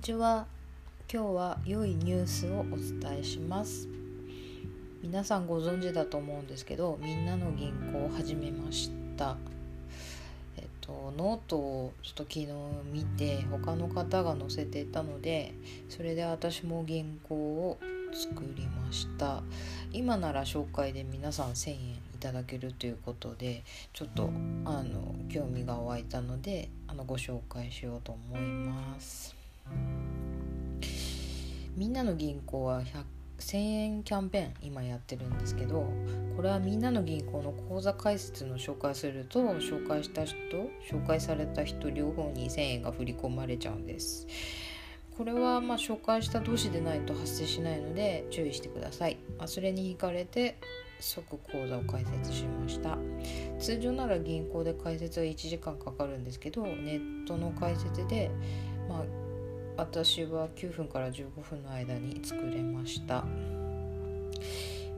ちは。今日は良いニュースをお伝えします。皆さんご存知だと思うんですけどみんなの銀行を始めました。えっとノートをちょっと昨日見て他の方が載せていたのでそれで私も原稿を作りました。今なら紹介で皆さん1000円いただけるということでちょっとあの興味が湧いたのであのご紹介しようと思います。みんなの銀行は1000円キャンペーン今やってるんですけどこれはみんなの銀行の口座開設の紹介すると紹介した人紹介された人両方に1000円が振り込まれちゃうんです。これはまあ紹介した同士でないと発生しないので注意してください、まあ、それに引かれて即口座を開設しました。通常なら銀行で開設は1時間かかるんですけどネットの開設で、まあ、私は9分から15分の間に作れました。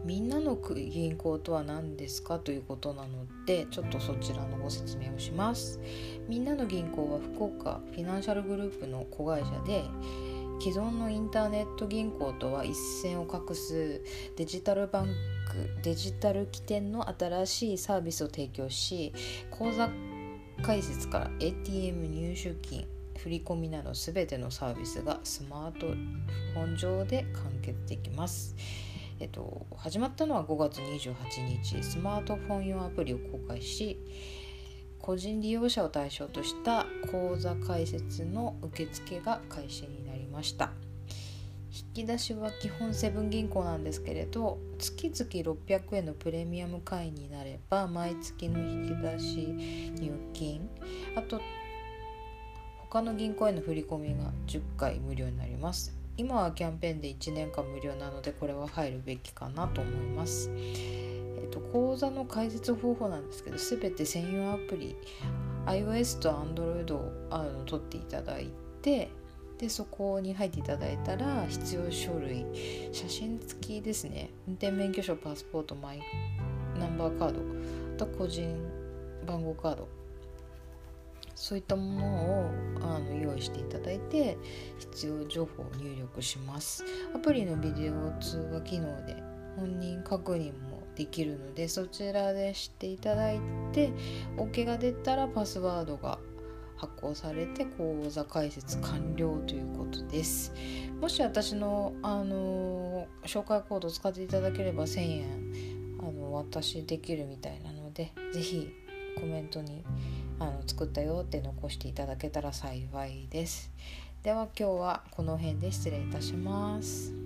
みんなの銀行とは何ですかということなのでちょっとそちらのご説明をします。みんなの銀行は福岡フィナンシャルグループの子会社で既存のインターネット銀行とは一線を画すデジタルバンクデジタル起点の新しいサービスを提供し口座開設から ATM 入手金振り込みなど全てのサービスがスマートフォン上で完結できます。えっと、始まったのは5月28日スマートフォン用アプリを公開し個人利用者を対象とした口座開設の受付が開始になりました引き出しは基本セブン銀行なんですけれど月々600円のプレミアム会員になれば毎月の引き出し入金あと他の銀行への振り込みが10回無料になります。今はキャンペーンで1年間無料なのでこれは入るべきかなと思います。えっと口座の開設方法なんですけど全て専用アプリ iOS と Android をあの取っていただいてでそこに入っていただいたら必要書類写真付きですね。運転免許証パスポートマイナンバーカードと個人番号カード。そういったものをあの用意していただいて必要情報を入力します。アプリのビデオ通話機能で本人確認もできるのでそちらでしていただいて OK が出たらパスワードが発行されて口座開設完了ということです。もし私の、あのー、紹介コードを使っていただければ1000円あのお渡しできるみたいなので是非コメントにあの作ったよって残していただけたら幸いです。では今日はこの辺で失礼いたします。